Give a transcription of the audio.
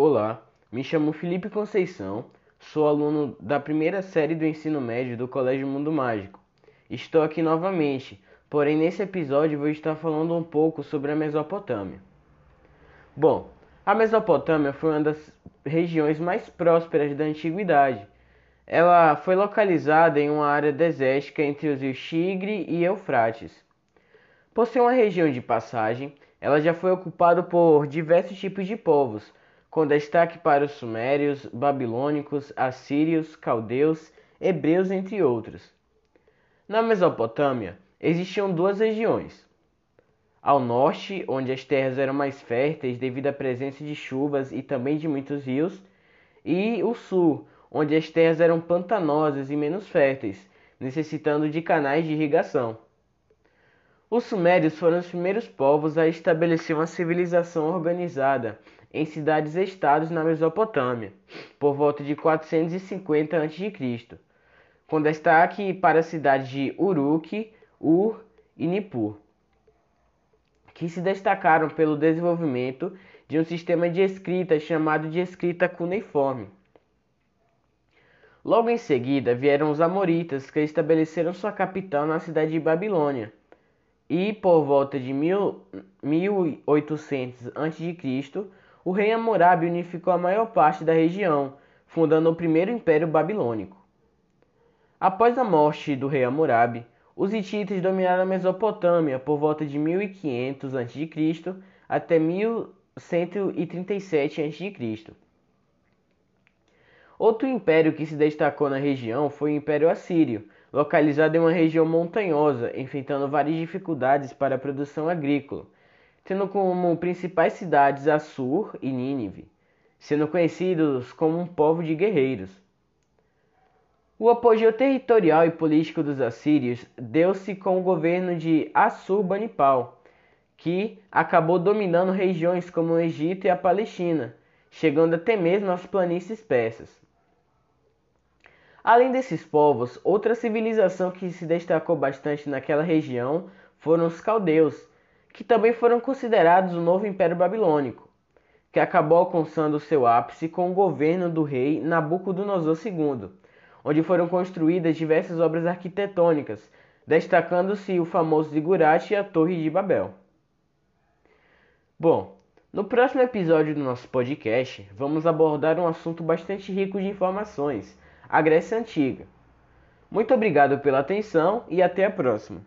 Olá, me chamo Felipe Conceição, sou aluno da primeira série do ensino médio do Colégio Mundo Mágico. Estou aqui novamente, porém nesse episódio vou estar falando um pouco sobre a Mesopotâmia. Bom, a Mesopotâmia foi uma das regiões mais prósperas da antiguidade. Ela foi localizada em uma área desértica entre os rios Tigre e Eufrates. Por ser uma região de passagem, ela já foi ocupada por diversos tipos de povos, com destaque para os sumérios, babilônicos, assírios, caldeus, hebreus, entre outros. Na Mesopotâmia existiam duas regiões. Ao norte, onde as terras eram mais férteis devido à presença de chuvas e também de muitos rios, e o sul, onde as terras eram pantanosas e menos férteis, necessitando de canais de irrigação. Os sumérios foram os primeiros povos a estabelecer uma civilização organizada em cidades-estados na Mesopotâmia, por volta de 450 a.C., com destaque para as cidades de Uruk, Ur e Nippur, que se destacaram pelo desenvolvimento de um sistema de escrita chamado de escrita cuneiforme. Logo em seguida vieram os Amoritas, que estabeleceram sua capital na cidade de Babilônia, e por volta de 1800 a.C., o rei Hammurabi unificou a maior parte da região, fundando o primeiro império babilônico. Após a morte do rei Hammurabi, os hititas dominaram a Mesopotâmia por volta de 1500 a.C. até 1137 a.C. Outro império que se destacou na região foi o Império Assírio, localizado em uma região montanhosa, enfrentando várias dificuldades para a produção agrícola, tendo como principais cidades Assur e Nínive, sendo conhecidos como um povo de guerreiros. O apogeu territorial e político dos assírios deu-se com o governo de Assurbanipal, que acabou dominando regiões como o Egito e a Palestina, chegando até mesmo às planícies persas. Além desses povos, outra civilização que se destacou bastante naquela região foram os caldeus, que também foram considerados o novo Império Babilônico, que acabou alcançando seu ápice com o governo do rei Nabucodonosor II, onde foram construídas diversas obras arquitetônicas, destacando-se o famoso zigurate e a Torre de Babel. Bom, no próximo episódio do nosso podcast, vamos abordar um assunto bastante rico de informações, a Grécia Antiga. Muito obrigado pela atenção e até a próxima.